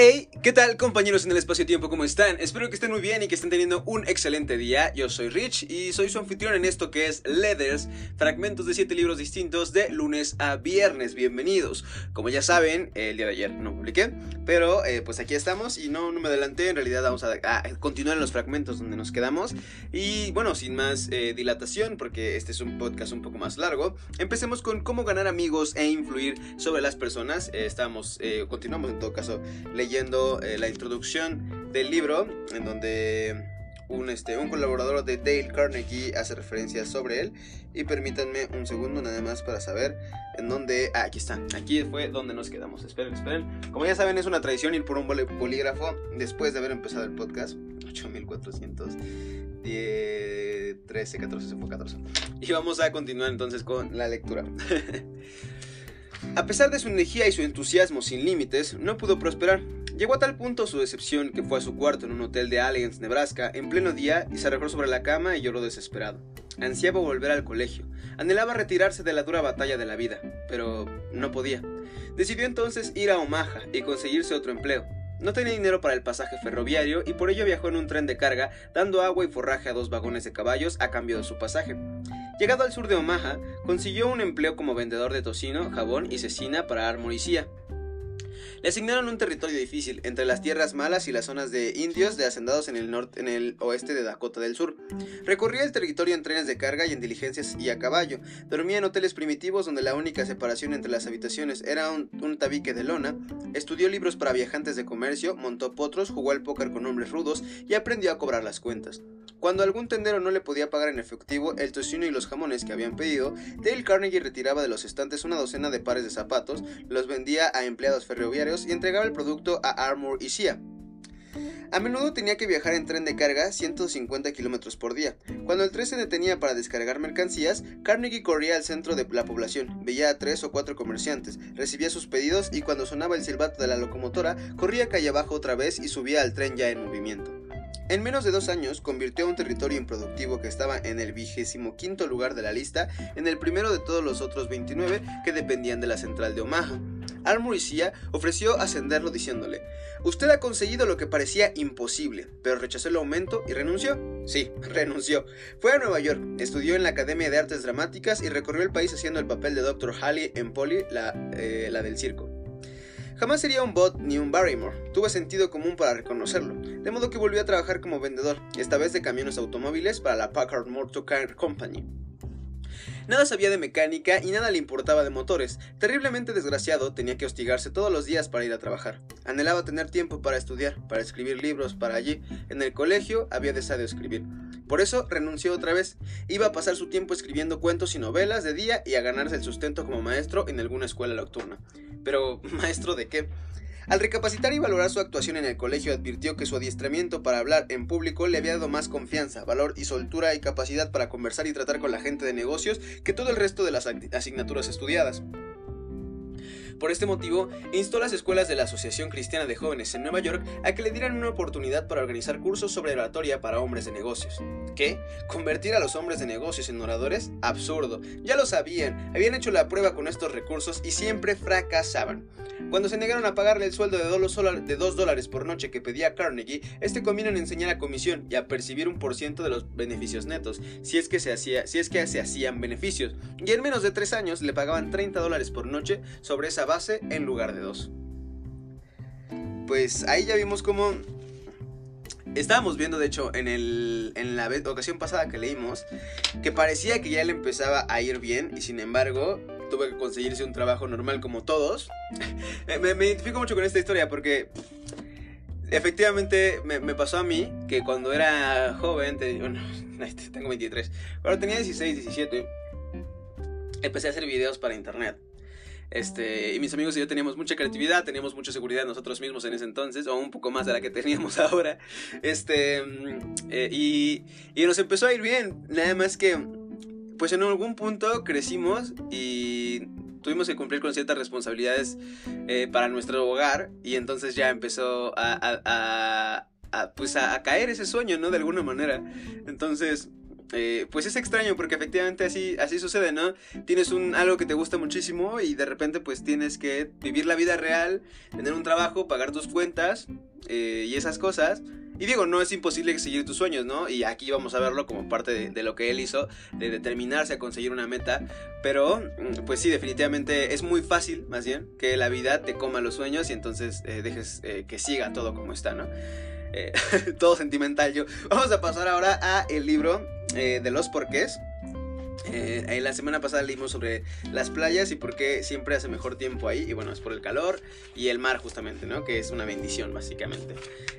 Hey, ¿qué tal compañeros en el espacio-tiempo? ¿Cómo están? Espero que estén muy bien y que estén teniendo un excelente día. Yo soy Rich y soy su anfitrión en esto que es Leathers, fragmentos de 7 libros distintos de lunes a viernes. Bienvenidos. Como ya saben, el día de ayer no publiqué, pero eh, pues aquí estamos y no, no me adelanté. En realidad vamos a, continuar en los fragmentos donde nos quedamos. Y bueno, sin más eh, dilatación, porque este es un podcast un poco más largo, empecemos con cómo ganar amigos e influir sobre las personas. Eh, estamos, continuamos en todo caso leyendo leyendo eh, la introducción del libro, en donde un, este, un colaborador de Dale Carnegie hace referencia sobre él. Y permítanme un segundo nada más para saber en dónde... Ah, aquí está. Aquí fue donde nos quedamos. Esperen, esperen. Como ya saben, es una tradición ir por un bolígrafo después de haber empezado el podcast. 8400. 13, 14, se fue 14. Y vamos a continuar entonces con la lectura. A pesar de su energía y su entusiasmo sin límites, no pudo prosperar. Llegó a tal punto su decepción que fue a su cuarto en un hotel de Allegheny, Nebraska, en pleno día y se arrojó sobre la cama y lloró desesperado. Ansiaba volver al colegio, anhelaba retirarse de la dura batalla de la vida, pero no podía. Decidió entonces ir a Omaha y conseguirse otro empleo. No tenía dinero para el pasaje ferroviario y por ello viajó en un tren de carga, dando agua y forraje a dos vagones de caballos a cambio de su pasaje. Llegado al sur de Omaha, consiguió un empleo como vendedor de tocino, jabón y cecina para Armoricía. Le asignaron un territorio difícil entre las tierras malas y las zonas de indios de hacendados en el norte, en el oeste de Dakota del Sur. Recorría el territorio en trenes de carga y en diligencias y a caballo. Dormía en hoteles primitivos donde la única separación entre las habitaciones era un, tabique de lona. Estudió libros para viajantes de comercio, montó potros, jugó al póker con hombres rudos y aprendió a cobrar las cuentas. Cuando algún tendero no le podía pagar en efectivo el tocino y los jamones que habían pedido, Dale Carnegie retiraba de los estantes una docena de pares de zapatos, los vendía a empleados ferroviarios y entregaba el producto a Armour y Sia. A menudo tenía que viajar en tren de carga 150 kilómetros por día. Cuando el tren se detenía para descargar mercancías, Carnegie corría al centro de la población, veía a tres o cuatro comerciantes, recibía sus pedidos y cuando sonaba el silbato de la locomotora, corría calle abajo otra vez y subía al tren ya en movimiento. En menos de dos años convirtió a un territorio improductivo que estaba en el vigésimo quinto lugar de la lista en el primero de todos los otros 29 que dependían de la central de Omaha. Armoricía ofreció ascenderlo diciéndole, usted ha conseguido lo que parecía imposible, pero rechazó el aumento y renunció. Sí, renunció. Fue a Nueva York, estudió en la Academia de Artes Dramáticas y recorrió el país haciendo el papel de Dr. Halley en Polly, la, eh, la del circo. Jamás sería un bot ni un Barrymore, tuve sentido común para reconocerlo, de modo que volvió a trabajar como vendedor, esta vez de camiones automóviles para la Packard Motor Car Company. Nada sabía de mecánica y nada le importaba de motores. Terriblemente desgraciado, tenía que hostigarse todos los días para ir a trabajar. Anhelaba tener tiempo para estudiar, para escribir libros para allí. En el colegio había dejado de escribir. Por eso renunció otra vez. Iba a pasar su tiempo escribiendo cuentos y novelas de día y a ganarse el sustento como maestro en alguna escuela nocturna. Pero, ¿maestro de qué? Al recapacitar y valorar su actuación en el colegio, advirtió que su adiestramiento para hablar en público le había dado más confianza, valor y soltura y capacidad para conversar y tratar con la gente de negocios que todo el resto de las asignaturas estudiadas. Por este motivo, instó a las escuelas de la Asociación Cristiana de Jóvenes en Nueva York a que le dieran una oportunidad para organizar cursos sobre oratoria para hombres de negocios. ¿Qué? ¿Convertir a los hombres de negocios en oradores? Absurdo. Ya lo sabían, habían hecho la prueba con estos recursos y siempre fracasaban. Cuando se negaron a pagarle el sueldo de 2 dólares por noche que pedía Carnegie, este convino en enseñar a comisión y a percibir un por ciento de los beneficios netos, si es que se, hacía, si es que se hacían beneficios, y en menos de 3 años le pagaban 30 dólares por noche sobre esa base en lugar de 2. Pues ahí ya vimos cómo Estábamos viendo, de hecho, en, la ocasión pasada que leímos, que parecía que ya le empezaba a ir bien y sin embargo tuve que conseguirse un trabajo normal como todos. me, identifico mucho con esta historia porque efectivamente me, pasó a mí que cuando era joven, tengo 23, cuando tenía 16, 17, empecé a hacer videos para internet. Este, y mis amigos y yo teníamos mucha creatividad, teníamos mucha seguridad nosotros mismos en ese entonces, o un poco más de la que teníamos ahora. Este, eh, y, y nos empezó a ir bien, nada más que pues en algún punto crecimos y tuvimos que cumplir con ciertas responsabilidades eh, para nuestro hogar y entonces ya empezó a, pues a, caer ese sueño, ¿no? De alguna manera. Entonces, eh, pues es extraño porque efectivamente así, así sucede, ¿no? Tienes un, algo que te gusta muchísimo y de repente pues tienes que vivir la vida real, tener un trabajo, pagar tus cuentas eh, y esas cosas. Y digo, no es imposible seguir tus sueños, ¿no? Y aquí vamos a verlo como parte de, lo que él hizo, de determinarse a conseguir una meta. Pero, mm, pues sí, definitivamente es muy fácil, más bien, que la vida te coma los sueños y entonces eh, dejes que siga todo como está, ¿no? todo sentimental yo. Vamos a pasar ahora a el libro eh, de los porqués. Eh, la semana pasada leímos sobre las playas y por qué siempre hace mejor tiempo ahí. Y bueno, es por el calor y el mar justamente, ¿no? Que es una bendición básicamente.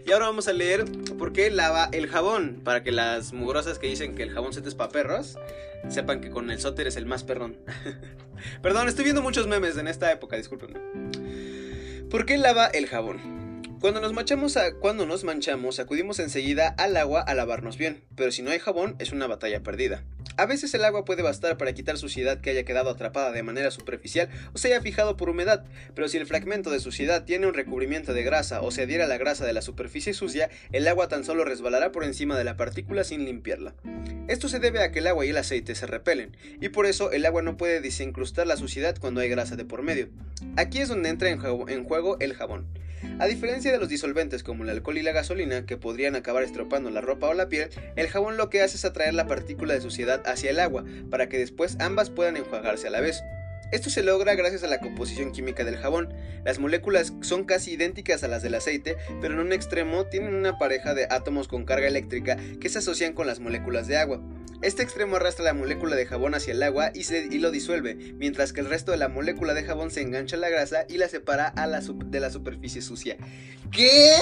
Y ahora vamos a leer por qué lava el jabón. Para que las mugrosas que dicen que el jabón se es para perros, sepan que con el sóter es el más perrón. Perdón, estoy viendo muchos memes en esta época, discúlpenme. ¿Por qué lava el jabón? Cuando nos, manchamos cuando nos manchamos, acudimos enseguida al agua a lavarnos bien, pero si no hay jabón es una batalla perdida. A veces el agua puede bastar para quitar suciedad que haya quedado atrapada de manera superficial o se haya fijado por humedad, pero si el fragmento de suciedad tiene un recubrimiento de grasa o se adhiera a la grasa de la superficie sucia, el agua tan solo resbalará por encima de la partícula sin limpiarla. Esto se debe a que el agua y el aceite se repelen, y por eso el agua no puede desincrustar la suciedad cuando hay grasa de por medio. Aquí es donde entra en juego el jabón. A diferencia de los disolventes como el alcohol y la gasolina, que podrían acabar estropando la ropa o la piel, el jabón lo que hace es atraer la partícula de suciedad hacia el agua, para que después ambas puedan enjuagarse a la vez. Esto se logra gracias a la composición química del jabón. Las moléculas son casi idénticas a las del aceite, pero en un extremo tienen una pareja de átomos con carga eléctrica que se asocian con las moléculas de agua. Este extremo arrastra la molécula de jabón hacia el agua y, lo disuelve, mientras que el resto de la molécula de jabón se engancha a la grasa y la separa de la superficie sucia. ¿Qué?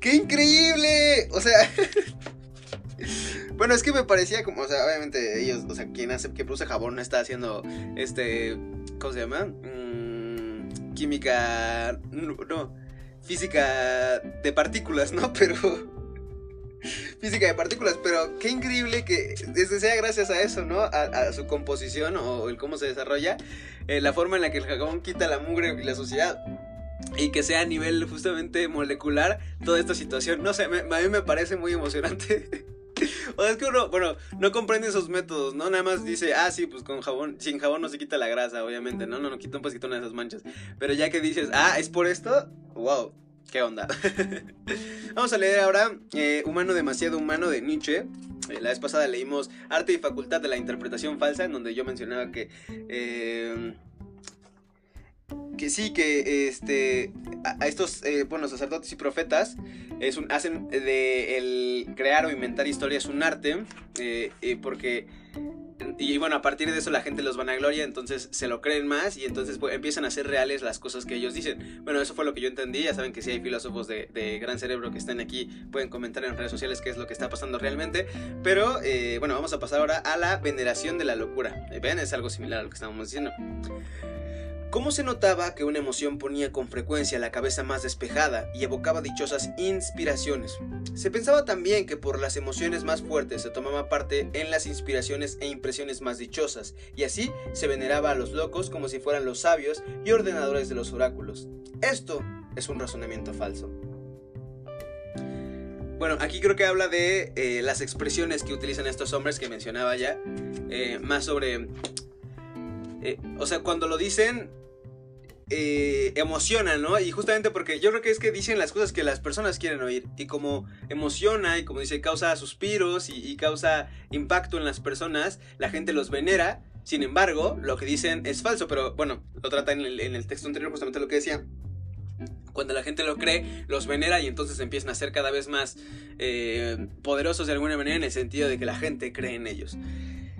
¡Qué increíble! O sea... bueno, es que me parecía como, o sea, obviamente ellos, o sea, quien hace, que produce jabón está haciendo, este, ¿cómo se llama? Mm, química, no, física de partículas, ¿no? Pero física de partículas, pero qué increíble que sea gracias a eso, ¿no? A, su composición o el cómo se desarrolla, eh, la forma en la que el jabón quita la mugre y la suciedad. Y que sea a nivel justamente molecular toda esta situación. No sé, a mí me parece muy emocionante. o sea, es que uno, bueno, no comprende esos métodos, ¿no? Nada más dice, ah, sí, pues con jabón, sin jabón no se quita la grasa, obviamente, ¿no? No, no, no puedes quitar una de esas manchas. Pero ya que dices, ah, es por esto, wow, ¿Qué onda? Vamos a leer ahora eh, Humano demasiado humano de Nietzsche. Eh, la vez pasada leímos Arte y Facultad de la Interpretación Falsa, en donde yo mencionaba que... Eh, que sí, que este, a, estos bueno, sacerdotes y profetas es hacen de el crear o inventar historias un arte, porque y bueno, a partir de eso la gente los van a gloria, entonces se lo creen más y entonces pues, empiezan a ser reales las cosas que ellos dicen. Bueno, eso fue lo que yo entendí. Ya saben que si hay filósofos de, gran cerebro que están aquí, pueden comentar en redes sociales qué es lo que está pasando realmente. Pero eh, bueno, vamos a pasar ahora a la veneración de la locura. ¿Ven? Es algo similar a lo que estábamos diciendo. ¿Cómo se notaba que una emoción ponía con frecuencia la cabeza más despejada y evocaba dichosas inspiraciones? Se pensaba también que por las emociones más fuertes se tomaba parte en las inspiraciones e impresiones más dichosas, y así se veneraba a los locos como si fueran los sabios y ordenadores de los oráculos. Esto es un razonamiento falso. Bueno, aquí creo que habla de eh, las expresiones que utilizan estos hombres que mencionaba ya, eh, más sobre... Eh, o sea, cuando lo dicen, eh, emocionan, ¿no? Y justamente porque yo creo que es que dicen las cosas que las personas quieren oír. Y como emociona y como dice, causa suspiros y, causa impacto en las personas, la gente los venera. Sin embargo, lo que dicen es falso, pero bueno, lo trata en el, texto anterior justamente lo que decía. Cuando la gente lo cree, los venera y entonces empiezan a ser cada vez más eh, poderosos de alguna manera en el sentido de que la gente cree en ellos.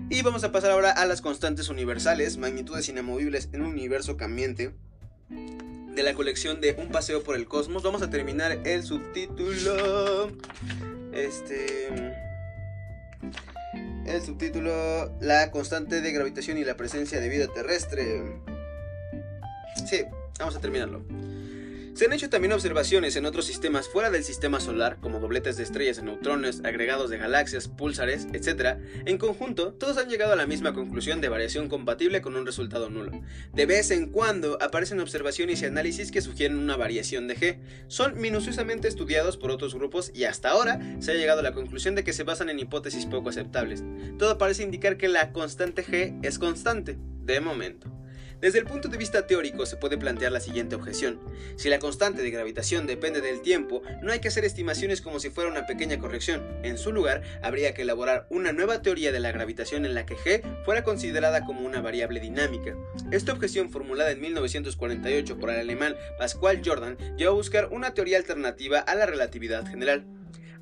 Y vamos a pasar ahora a las constantes universales, magnitudes inamovibles en un universo cambiante de la colección de Un paseo por el cosmos. Vamos a terminar el subtítulo. Este. El subtítulo La constante de gravitación y la presencia de vida terrestre. Sí, vamos a terminarlo. Se han hecho también observaciones en otros sistemas fuera del sistema solar, como dobletes de estrellas de neutrones, agregados de galaxias, púlsares, etc. En conjunto, todos han llegado a la misma conclusión de variación compatible con un resultado nulo. De vez en cuando aparecen observaciones y análisis que sugieren una variación de G. Son minuciosamente estudiados por otros grupos y hasta ahora se ha llegado a la conclusión de que se basan en hipótesis poco aceptables. Todo parece indicar que la constante G es constante, de momento. Desde el punto de vista teórico se puede plantear la siguiente objeción. Si la constante de gravitación depende del tiempo, no hay que hacer estimaciones como si fuera una pequeña corrección. En su lugar, habría que elaborar una nueva teoría de la gravitación en la que G fuera considerada como una variable dinámica. Esta objeción formulada en 1948 por el alemán Pascual Jordan llevó a buscar una teoría alternativa a la relatividad general.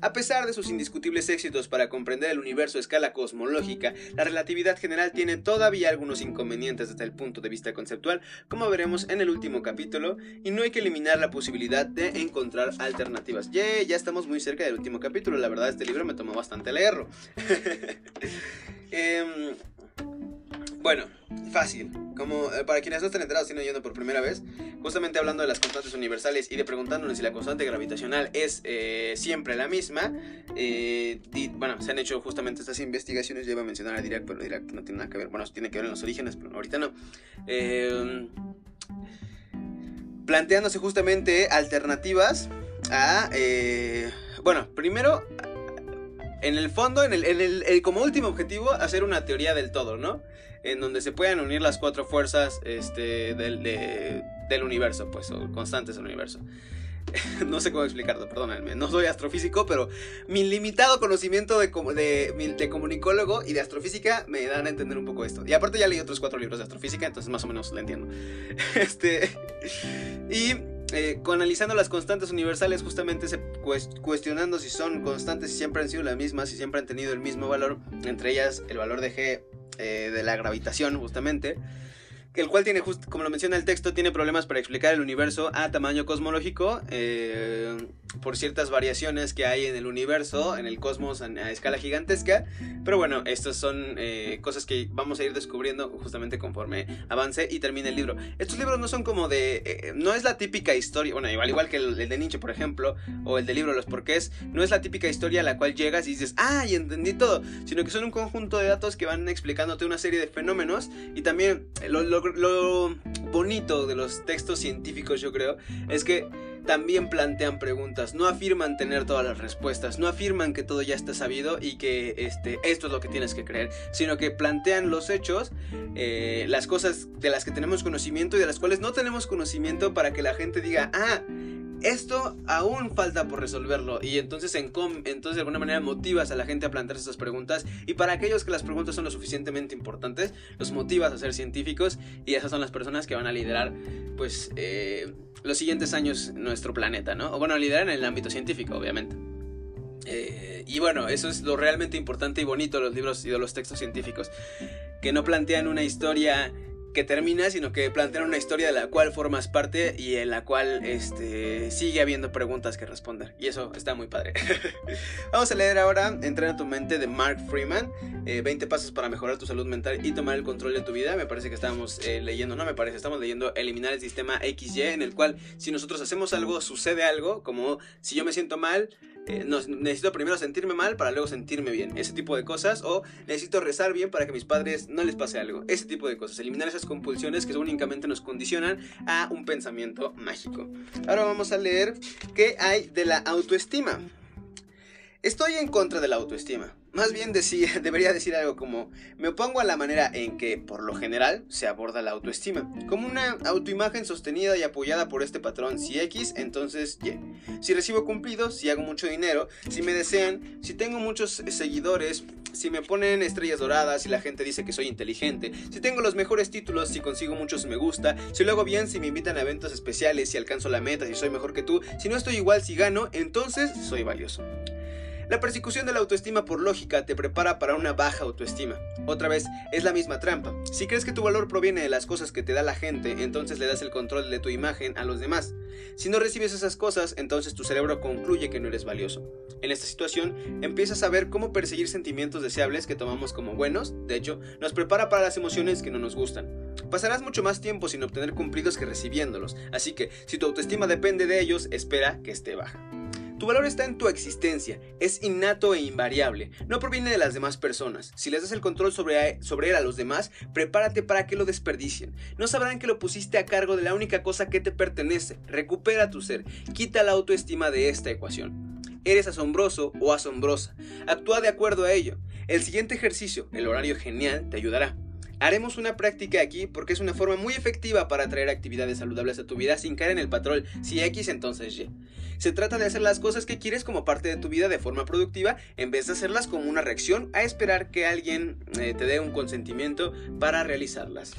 A pesar de sus indiscutibles éxitos para comprender el universo a escala cosmológica, la relatividad general tiene todavía algunos inconvenientes desde el punto de vista conceptual, como veremos en el último capítulo, y no hay que eliminar la posibilidad de encontrar alternativas. Yeah, ya estamos muy cerca del último capítulo, la verdad este libro me tomó bastante leerlo. eh, bueno, fácil. Como eh, para quienes no están enterados, sino yendo por primera vez, justamente hablando de las constantes universales y de preguntándonos si la constante gravitacional es eh, siempre la misma, eh, bueno, se han hecho justamente estas investigaciones, yo iba a mencionar a Dirac, pero Dirac no tiene nada que ver, bueno, tiene que ver en los orígenes, pero ahorita no. planteándose justamente alternativas a, bueno, primero en el fondo, en el, en el, como último objetivo, hacer una teoría del todo, ¿no? En donde se puedan unir las cuatro fuerzas este, del, del universo, pues, o constantes del universo. no sé cómo explicarlo, perdónenme. No soy astrofísico, pero mi limitado conocimiento de, de, de, comunicólogo y de astrofísica me dan a entender un poco esto. Y aparte ya leí otros cuatro libros de astrofísica, entonces más o menos lo entiendo. Este. Y eh, analizando las constantes universales, justamente se cuestionando si son constantes, si siempre han sido las mismas, si siempre han tenido el mismo valor, entre ellas el valor de G eh, de la gravitación, justamente el cual tiene, como lo menciona el texto, tiene problemas para explicar el universo a tamaño cosmológico eh, por ciertas variaciones que hay en el universo, en el cosmos a, escala gigantesca. Pero bueno, estas son eh, cosas que vamos a ir descubriendo justamente conforme avance y termine el libro. Estos libros no son como de... Eh, no es la típica historia, bueno, igual, igual que el, de Nietzsche, por ejemplo, o el de libro Los Porqués, no es la típica historia a la cual llegas y dices, ah, y entendí todo, sino que son un conjunto de datos que van explicándote una serie de fenómenos y también lo lo, bonito de los textos científicos, yo creo, es que también plantean preguntas, no afirman tener todas las respuestas, no afirman que todo ya está sabido y que este, esto es lo que tienes que creer, sino que plantean los hechos, eh, las cosas de las que tenemos conocimiento y de las cuales no tenemos conocimiento para que la gente diga, ah, esto aún falta por resolverlo y entonces, en entonces de alguna manera motivas a la gente a plantearse esas preguntas y para aquellos que las preguntas son lo suficientemente importantes, los motivas a ser científicos y esas son las personas que van a liderar pues eh, los siguientes años nuestro planeta, ¿no? O bueno, liderar en el ámbito científico, obviamente. Eh, y bueno, eso es lo realmente importante y bonito de los libros y de los textos científicos, que no plantean una historia que termina, sino que plantean una historia de la cual formas parte y en la cual este, sigue habiendo preguntas que responder. Y eso está muy padre. Vamos a leer ahora Entrena tu mente de Mark Freeman. 20 eh, pasos para mejorar tu salud mental y tomar el control de tu vida. Me parece que estamos eh, leyendo, no me parece, estamos leyendo Eliminar el sistema XY, en el cual si nosotros hacemos algo, sucede algo, como si yo me siento mal, eh, necesito primero sentirme mal para luego sentirme bien. Ese tipo de cosas. O necesito rezar bien para que a mis padres no les pase algo. Ese tipo de cosas. Eliminar esas compulsiones que únicamente nos condicionan a un pensamiento mágico. Ahora vamos a leer qué hay de la autoestima. Estoy en contra de la autoestima. Más bien debería decir algo como, me opongo a la manera en que, por lo general, se aborda la autoestima, como una autoimagen sostenida y apoyada por este patrón, si X, entonces Y. Si recibo cumplidos, si hago mucho dinero, si me desean, si tengo muchos seguidores, si me ponen estrellas doradas, si la gente dice que soy inteligente, si tengo los mejores títulos, si consigo muchos me gusta, si lo hago bien, si me invitan a eventos especiales, si alcanzo la meta, si soy mejor que tú, si no estoy igual, si gano, entonces soy valioso. La persecución de la autoestima por lógica te prepara para una baja autoestima. Otra vez, es la misma trampa. Si crees que tu valor proviene de las cosas que te da la gente, entonces le das el control de tu imagen a los demás. Si no recibes esas cosas, entonces tu cerebro concluye que no eres valioso. En esta situación, empiezas a ver cómo perseguir sentimientos deseables que tomamos como buenos, de hecho, nos prepara para las emociones que no nos gustan. Pasarás mucho más tiempo sin obtener cumplidos que recibiéndolos, así que si tu autoestima depende de ellos, espera que esté baja. Tu valor está en tu existencia, es innato e invariable, no proviene de las demás personas. Si les das el control sobre, sobre él a los demás, prepárate para que lo desperdicien. No sabrán que lo pusiste a cargo de la única cosa que te pertenece. Recupera tu ser, quita la autoestima de esta ecuación. Eres asombroso o asombrosa. Actúa de acuerdo a ello. El siguiente ejercicio, el horario genial, te ayudará. Haremos una práctica aquí porque es una forma muy efectiva para traer actividades saludables a tu vida sin caer en el patrón si X entonces Y. Se trata de hacer las cosas que quieres como parte de tu vida de forma productiva en vez de hacerlas como una reacción a esperar que alguien eh, te dé un consentimiento para realizarlas.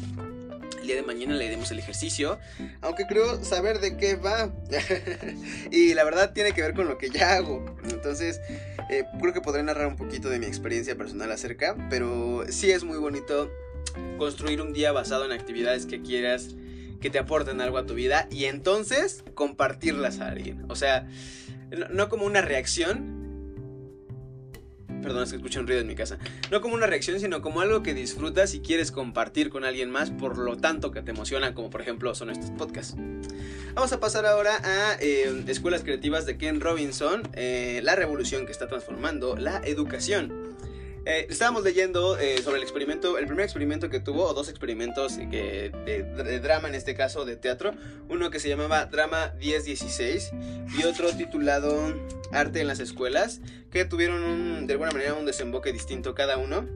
El día de mañana leeremos el ejercicio, aunque creo saber de qué va. y la verdad tiene que ver con lo que ya hago. Entonces, eh, creo que podré narrar un poquito de mi experiencia personal acerca, pero sí es muy bonito construir un día basado en actividades que quieras que te aporten algo a tu vida y entonces compartirlas a alguien. O sea, no, como una reacción. Perdón, es que escucho un ruido en mi casa. No como una reacción, sino como algo que disfrutas y quieres compartir con alguien más, por lo tanto que te emociona, como por ejemplo son estos podcasts. Vamos a pasar ahora a eh, Escuelas Creativas de Ken Robinson, eh, la revolución que está transformando la educación. Eh, estábamos leyendo eh, sobre el experimento, el primer experimento que tuvo, o dos experimentos que, de, drama en este caso, de teatro. Uno que se llamaba Drama 1016 y otro titulado Arte en las Escuelas, que tuvieron de alguna manera un desemboque distinto cada uno.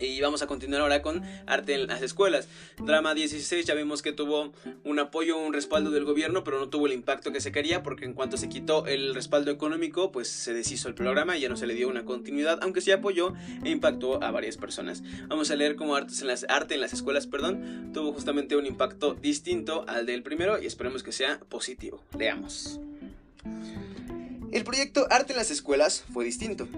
Y vamos a continuar ahora con arte en las escuelas. Drama 16 ya vimos que tuvo un apoyo, un respaldo del gobierno, pero no tuvo el impacto que se quería porque en cuanto se quitó el respaldo económico, pues se deshizo el programa y ya no se le dio una continuidad, aunque sí apoyó e impactó a varias personas. Vamos a leer cómo en las, arte en las escuelas perdón, tuvo justamente un impacto distinto al del primero y esperemos que sea positivo. Leamos. El proyecto Arte en las escuelas fue distinto.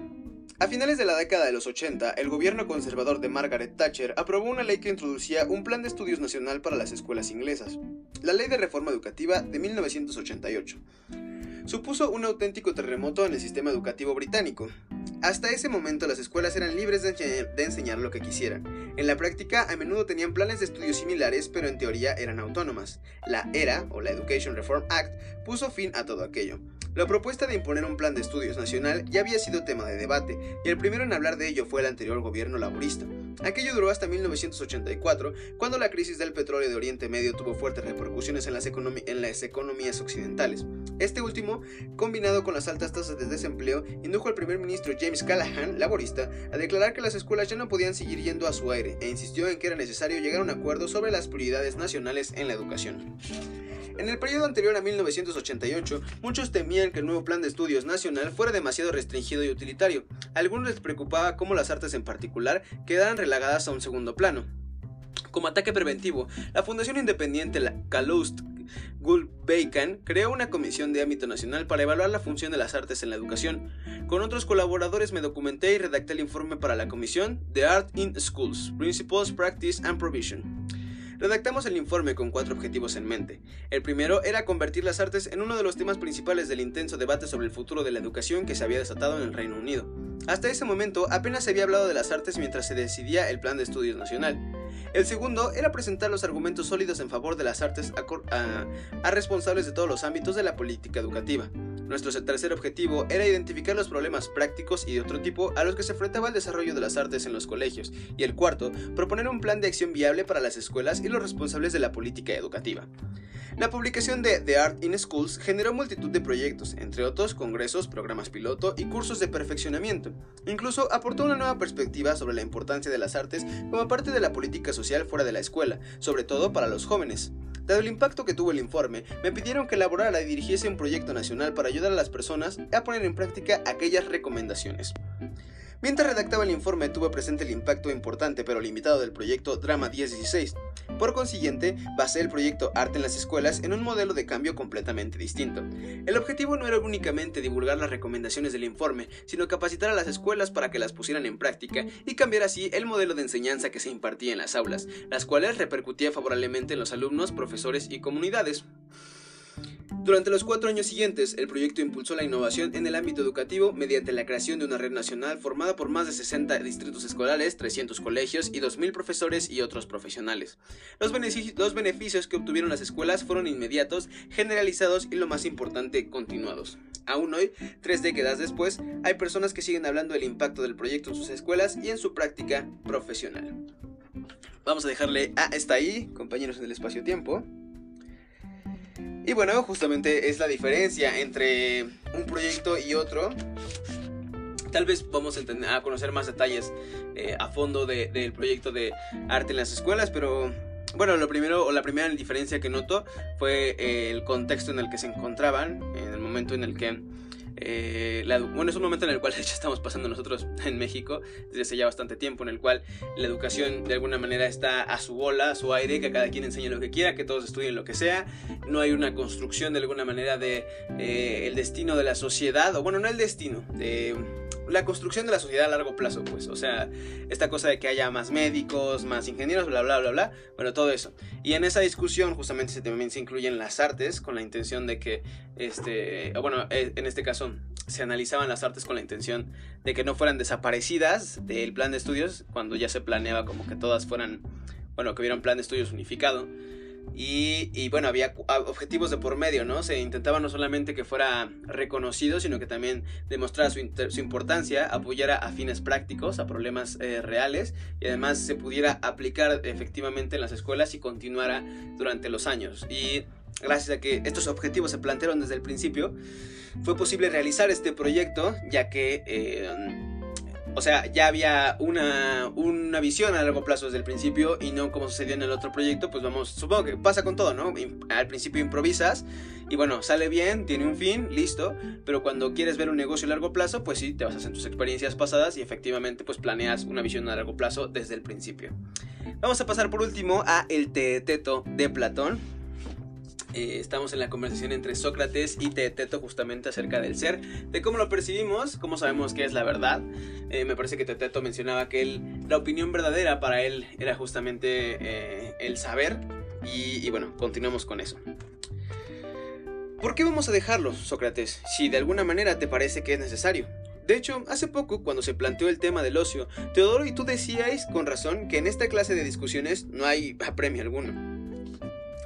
A finales de la década de los 80, el gobierno conservador de Margaret Thatcher aprobó una ley que introducía un plan de estudios nacional para las escuelas inglesas, la Ley de Reforma Educativa de 1988. Supuso un auténtico terremoto en el sistema educativo británico. Hasta ese momento las escuelas eran libres de, enseñar lo que quisieran. En la práctica a menudo tenían planes de estudios similares, pero en teoría eran autónomas. La ERA, o la Education Reform Act, puso fin a todo aquello. La propuesta de imponer un plan de estudios nacional ya había sido tema de debate, y el primero en hablar de ello fue el anterior gobierno laborista. Aquello duró hasta 1984, cuando la crisis del petróleo de Oriente Medio tuvo fuertes repercusiones en las economías occidentales. Este último, combinado con las altas tasas de desempleo, indujo al primer ministro James Callahan, laborista, a declarar que las escuelas ya no podían seguir yendo a su aire, e insistió en que era necesario llegar a un acuerdo sobre las prioridades nacionales en la educación. En el periodo anterior a 1988, muchos temían que el nuevo plan de estudios nacional fuera demasiado restringido y utilitario. A algunos les preocupaba cómo las artes en particular quedaran relagadas a un segundo plano. Como ataque preventivo, la Fundación Independiente Calouste Gulbenkian creó una comisión de ámbito nacional para evaluar la función de las artes en la educación. Con otros colaboradores me documenté y redacté el informe para la comisión The Art in Schools, Principles, Practice and Provision. Redactamos el informe con cuatro objetivos en mente. El primero era convertir las artes en uno de los temas principales del intenso debate sobre el futuro de la educación que se había desatado en el Reino Unido. Hasta ese momento apenas se había hablado de las artes mientras se decidía el plan de estudios nacional. El segundo era presentar los argumentos sólidos en favor de las artes a, responsables de todos los ámbitos de la política educativa. Nuestro tercer objetivo era identificar los problemas prácticos y de otro tipo a los que se enfrentaba el desarrollo de las artes en los colegios, y el cuarto, proponer un plan de acción viable para las escuelas y los responsables de la política educativa. La publicación de The Art in Schools generó multitud de proyectos, entre otros congresos, programas piloto y cursos de perfeccionamiento. Incluso aportó una nueva perspectiva sobre la importancia de las artes como parte de la política social fuera de la escuela, sobre todo para los jóvenes. Dado el impacto que tuvo el informe, me pidieron que elaborara y dirigiese un proyecto nacional para ayudar a las personas a poner en práctica aquellas recomendaciones. Mientras redactaba el informe tuve presente el impacto importante pero limitado del proyecto Drama 1016. Por consiguiente, basé el proyecto Arte en las escuelas en un modelo de cambio completamente distinto. El objetivo no era únicamente divulgar las recomendaciones del informe, sino capacitar a las escuelas para que las pusieran en práctica y cambiar así el modelo de enseñanza que se impartía en las aulas, las cuales repercutía favorablemente en los alumnos, profesores y comunidades. Durante los cuatro años siguientes, el proyecto impulsó la innovación en el ámbito educativo mediante la creación de una red nacional formada por más de 60 distritos escolares, 300 colegios y 2.000 profesores y otros profesionales. Los, beneficios que obtuvieron las escuelas fueron inmediatos, generalizados y lo más importante, continuados. Aún hoy, tres décadas después, hay personas que siguen hablando del impacto del proyecto en sus escuelas y en su práctica profesional. Vamos a dejarle a esta ahí, compañeros en el espacio-tiempo. Y bueno, justamente es la diferencia entre un proyecto y otro. Tal vez vamos a, conocer más detalles eh, a fondo del proyecto de arte en las escuelas, pero bueno, lo primero o la primera diferencia que noto fue eh, el contexto en el que se encontraban, en el momento en el que eh, bueno, es un momento en el cual ya estamos pasando nosotros en México desde hace ya bastante tiempo, en el cual la educación de alguna manera está a su bola, a su aire, que cada quien enseñe lo que quiera, que todos estudien lo que sea. No hay una construcción de alguna manera de eh, el destino de la sociedad, o bueno, no el destino, de la construcción de la sociedad a largo plazo, pues, o sea, esta cosa de que haya más médicos, más ingenieros, bla, bla, bla, bla, bueno, todo eso. Y en esa discusión justamente se, también se incluyen las artes con la intención de que, este, bueno, eh, en este caso se analizaban las artes con la intención de que no fueran desaparecidas del plan de estudios cuando ya se planeaba como que todas fueran, bueno, que hubiera un plan de estudios unificado y, bueno, había objetivos de por medio, ¿no? Se intentaba no solamente que fuera reconocido, sino que también demostrara su, importancia, apoyara a fines prácticos, a problemas eh, reales, y además se pudiera aplicar efectivamente en las escuelas y continuara durante los años. Y gracias a que estos objetivos se plantearon desde el principio, fue posible realizar este proyecto, ya que... Eh, o sea, ya había una, una visión a largo plazo desde el principio y no como sucedió en el otro proyecto, pues vamos, supongo que pasa con todo, ¿no? Al principio improvisas y bueno, sale bien, tiene un fin, listo, pero cuando quieres ver un negocio a largo plazo, pues sí, te basas en tus experiencias pasadas y efectivamente pues planeas una visión a largo plazo desde el principio. Vamos a pasar por último a el teteto de Platón. Eh, estamos en la conversación entre Sócrates y Teteto justamente acerca del ser, de cómo lo percibimos, cómo sabemos que es la verdad. Eh, me parece que Teteto mencionaba que él, la opinión verdadera para él era justamente eh, el saber y, y bueno, continuamos con eso. ¿Por qué vamos a dejarlo, Sócrates, si de alguna manera te parece que es necesario? De hecho, hace poco, cuando se planteó el tema del ocio, Teodoro y tú decíais con razón que en esta clase de discusiones no hay apremio alguno.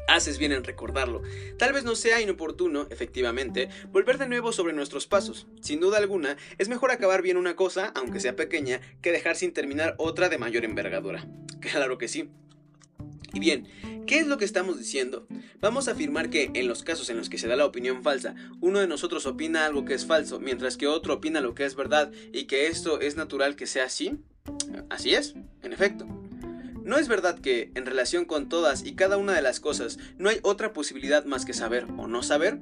Haces bien en recordarlo. Tal vez no sea inoportuno, efectivamente, volver de nuevo sobre nuestros pasos. Sin duda alguna, es mejor acabar bien una cosa, aunque sea pequeña, que dejar sin terminar otra de mayor envergadura. Claro que sí. Y bien, ¿qué es lo que estamos diciendo? Vamos a afirmar que, en los casos en los que se da la opinión falsa, uno de nosotros opina algo que es falso, mientras que otro opina lo que es verdad, y que esto es natural que sea así. Así es, en efecto. ¿No es verdad que, en relación con todas y cada una de las cosas, no hay otra posibilidad más que saber o no saber?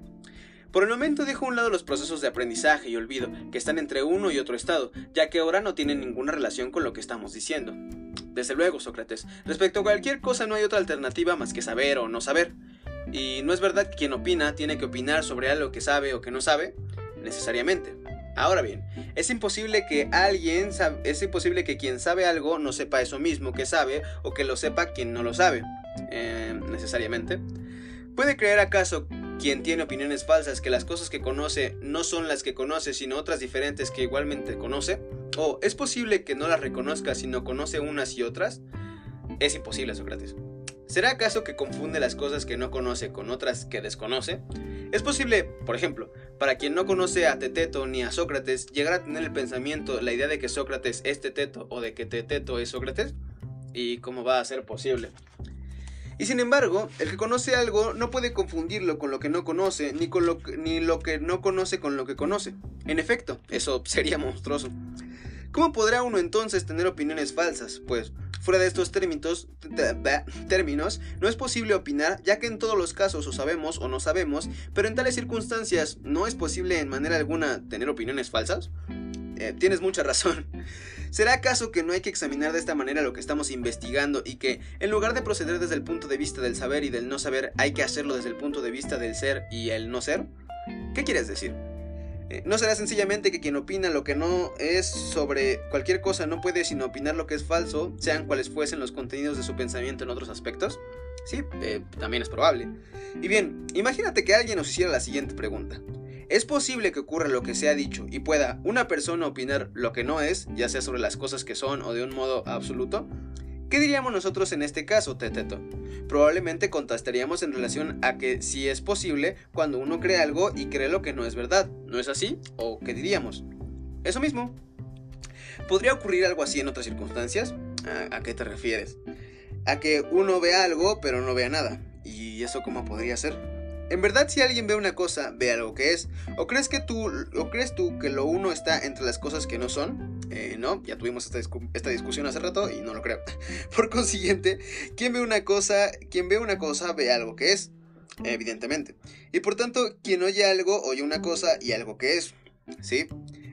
Por el momento dejo a un lado los procesos de aprendizaje y olvido, que están entre uno y otro estado, ya que ahora no tienen ninguna relación con lo que estamos diciendo. Desde luego, Sócrates, respecto a cualquier cosa no hay otra alternativa más que saber o no saber. Y no es verdad que quien opina tiene que opinar sobre algo que sabe o que no sabe, necesariamente. Ahora bien, es imposible que alguien es imposible que quien sabe algo no sepa eso mismo que sabe o que lo sepa quien no lo sabe, eh, necesariamente. ¿Puede creer acaso quien tiene opiniones falsas que las cosas que conoce no son las que conoce sino otras diferentes que igualmente conoce? ¿O es posible que no las reconozca sino conoce unas y otras? Es imposible, Sócrates. ¿Será acaso que confunde las cosas que no conoce con otras que desconoce? Es posible, por ejemplo, para quien no conoce a Teteto ni a Sócrates, llegar a tener el pensamiento, la idea de que Sócrates es Teteto o de que Teteto es Sócrates? ¿Y cómo va a ser posible? Y sin embargo, el que conoce algo no puede confundirlo con lo que no conoce, ni, con lo ni lo que no conoce con lo que conoce. En efecto, eso sería monstruoso. ¿Cómo podrá uno entonces tener opiniones falsas? Pues Fuera de estos términos, términos, no es posible opinar, ya que en todos los casos o sabemos o no sabemos, pero en tales circunstancias no es posible en manera alguna tener opiniones falsas. eh, tienes mucha razón. ¿Será acaso que no hay que examinar de esta manera lo que estamos investigando y que, en lugar de proceder desde el punto de vista del saber y del no saber, hay que hacerlo desde el punto de vista del ser y el no ser? ¿Qué quieres decir? Eh, ¿No será sencillamente que quien opina lo que no es sobre cualquier cosa no puede sino opinar lo que es falso, sean cuales fuesen los contenidos de su pensamiento en otros aspectos? Sí, eh, también es probable. Y bien, imagínate que alguien nos hiciera la siguiente pregunta. ¿Es posible que ocurra lo que se ha dicho y pueda una persona opinar lo que no es, ya sea sobre las cosas que son o de un modo absoluto? ¿Qué diríamos nosotros en este caso, Teteto? Probablemente contestaríamos en relación a que si es posible cuando uno cree algo y cree lo que no es verdad, ¿no es así? ¿O qué diríamos? Eso mismo. ¿Podría ocurrir algo así en otras circunstancias? ¿A, qué te refieres? A que uno ve algo pero no vea nada. ¿Y eso cómo podría ser? En verdad, si alguien ve una cosa, ve algo que es. ¿O crees que tú, o crees tú que lo uno está entre las cosas que no son? Eh, no, ya tuvimos esta, esta, discusión hace rato y no lo creo. Por consiguiente, quien ve una cosa, quien ve una cosa ve algo que es, evidentemente. Y por tanto, quien oye algo oye una cosa y algo que es, ¿sí?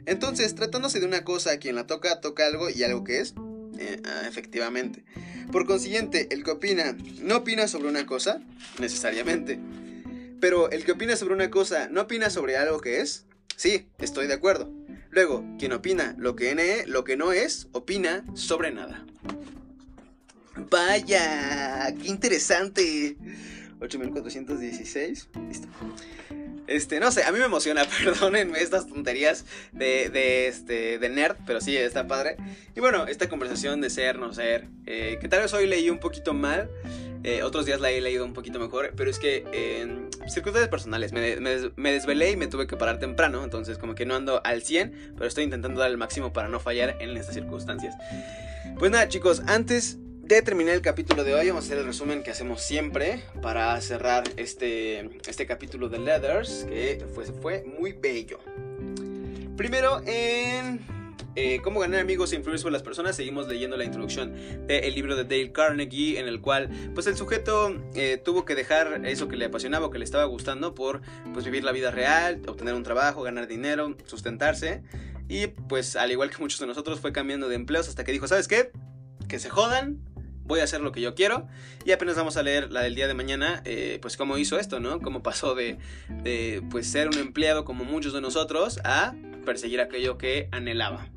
Entonces, tratándose de una cosa, quien la toca toca algo y algo que es, eh, ah, efectivamente. Por consiguiente, el que opina no opina sobre una cosa, necesariamente. Pero el que opina sobre una cosa no opina sobre algo que es. Sí, estoy de acuerdo. Luego, quien opina lo que, lo que no es, opina sobre nada. Vaya, qué interesante. 8416. Listo. Este, no sé, a mí me emociona, perdónenme estas tonterías de, de, este, de nerd, pero sí, está padre. Y bueno, esta conversación de ser, no ser, eh, que tal vez hoy leí un poquito mal, eh, otros días la he leído un poquito mejor, pero es que en circunstancias personales me, desvelé y me tuve que parar temprano, entonces como que no ando al 100, pero estoy intentando dar el máximo para no fallar en estas circunstancias. Pues nada chicos, antes de terminar el capítulo de hoy, vamos a hacer el resumen que hacemos siempre para cerrar este, este capítulo de Leathers, que fue, fue muy bello. Primero en eh, cómo ganar amigos e influir sobre las personas, seguimos leyendo la introducción del libro de Dale Carnegie, en el cual pues el sujeto eh, tuvo que dejar eso que le apasionaba o que le estaba gustando por pues vivir la vida real, obtener un trabajo, ganar dinero, sustentarse. Y pues al igual que muchos de nosotros fue cambiando de empleos hasta que dijo, ¿sabes qué? Que se jodan, voy a hacer lo que yo quiero. Y apenas vamos a leer la del día de mañana, eh, pues cómo hizo esto, ¿no? Cómo pasó de, de, pues ser un empleado como muchos de nosotros a perseguir aquello que anhelaba.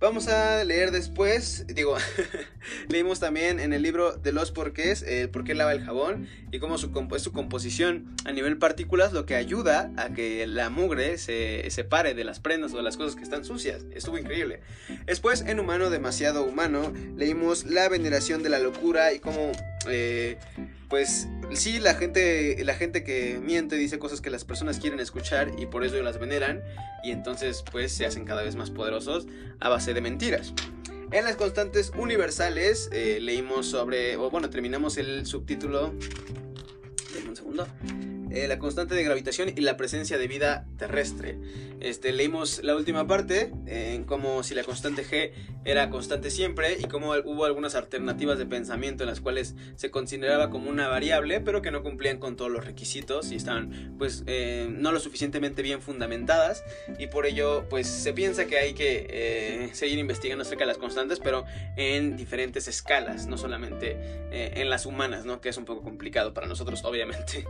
Vamos a leer después, digo, leímos también en el libro de los porqués, el por qué lava el jabón y cómo su, es su composición a nivel partículas, lo que ayuda a que la mugre se separe de las prendas o de las cosas que están sucias. Estuvo increíble. Después, en Humano demasiado humano, leímos la veneración de la locura y cómo eh, pues sí, la gente, la gente que miente dice cosas que las personas quieren escuchar y por eso las veneran y entonces pues se hacen cada vez más poderosos a base de mentiras. En las constantes universales eh, leímos sobre, o bueno, terminamos el subtítulo. Denme un segundo. Eh, la constante de gravitación y la presencia de vida terrestre. Este, leímos la última parte, en como si la constante G era constante siempre y cómo hubo algunas alternativas de pensamiento en las cuales se consideraba como una variable, pero que no cumplían con todos los requisitos y estaban pues eh, no lo suficientemente bien fundamentadas y por ello pues se piensa que hay que eh, seguir investigando acerca de las constantes, pero en diferentes escalas, no solamente en las humanas, ¿no? que es un poco complicado para nosotros obviamente.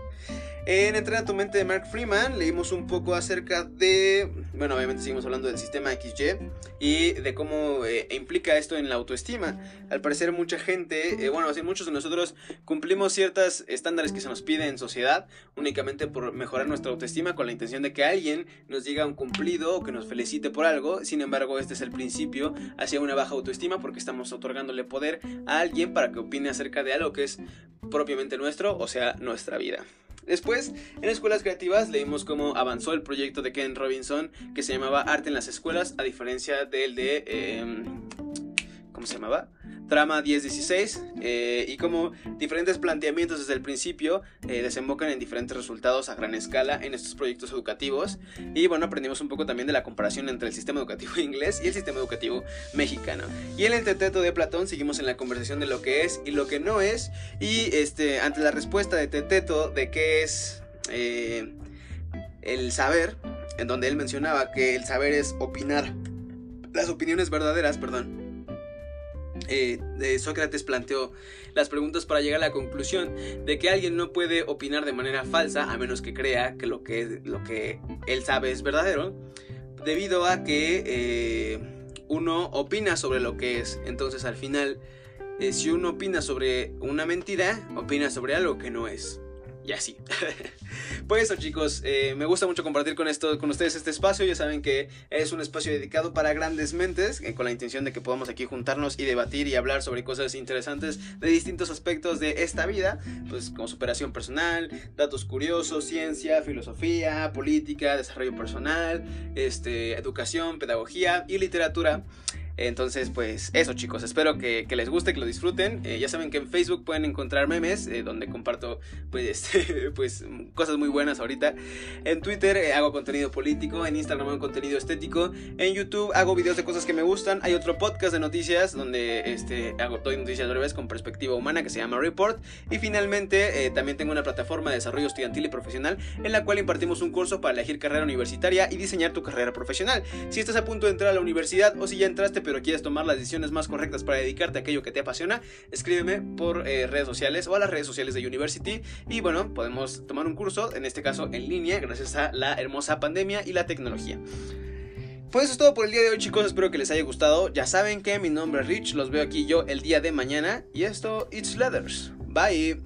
En Entrena tu mente de Mark Freeman leímos un poco acerca de, bueno, obviamente seguimos hablando del sistema XY y de cómo eh, implica esto en la autoestima. Al parecer mucha gente, eh, bueno, así muchos de nosotros cumplimos ciertos estándares que se nos pide en sociedad únicamente por mejorar nuestra autoestima con la intención de que alguien nos diga un cumplido o que nos felicite por algo. Sin embargo, este es el principio hacia una baja autoestima porque estamos otorgándole poder a alguien para que opine acerca de algo que es propiamente nuestro, o sea, nuestra vida. Después, en escuelas creativas leímos cómo avanzó el proyecto de Ken Robinson que se llamaba Arte en las Escuelas, a diferencia del de... Em, ¿Cómo se llamaba? Trama 1016 eh, y como diferentes planteamientos desde el principio eh, desembocan en diferentes resultados a gran escala en estos proyectos educativos y bueno aprendimos un poco también de la comparación entre el sistema educativo inglés y el sistema educativo mexicano y en el teteto de Platón seguimos en la conversación de lo que es y lo que no es y este ante la respuesta de teteto de qué es eh, el saber en donde él mencionaba que el saber es opinar las opiniones verdaderas, perdón. Eh, Sócrates planteó las preguntas para llegar a la conclusión de que alguien no puede opinar de manera falsa a menos que crea que lo que, lo que él sabe es verdadero, debido a que eh, uno opina sobre lo que es. Entonces al final, eh, si uno opina sobre una mentira, opina sobre algo que no es y así. pues eso chicos, eh, me gusta mucho compartir con, esto, con ustedes este espacio, ya saben que es un espacio dedicado para grandes mentes, eh, con la intención de que podamos aquí juntarnos y debatir y hablar sobre cosas interesantes de distintos aspectos de esta vida, pues como superación personal, datos curiosos, ciencia, filosofía, política, desarrollo personal, este, educación, pedagogía y literatura. Entonces, pues eso chicos, espero que, les guste, que lo disfruten. Eh, ya saben que en Facebook pueden encontrar memes, eh, donde comparto pues, pues cosas muy buenas ahorita. En Twitter eh, hago contenido político, en Instagram hago contenido estético, en YouTube hago videos de cosas que me gustan. Hay otro podcast de noticias donde este, hago todo noticias breves con perspectiva humana que se llama Report. Y finalmente también tengo una plataforma de desarrollo estudiantil y profesional en la cual impartimos un curso para elegir carrera universitaria y diseñar tu carrera profesional. Si estás a punto de entrar a la universidad o si ya entraste pero quieres tomar las decisiones más correctas para dedicarte a aquello que te apasiona, escríbeme por eh, redes sociales o a las redes sociales de University y bueno, podemos tomar un curso, en este caso en línea, gracias a la hermosa pandemia y la tecnología. Pues eso es todo por el día de hoy chicos, espero que les haya gustado. Ya saben que mi nombre es Rich, los veo aquí yo el día de mañana y esto, It's Leathers. Bye.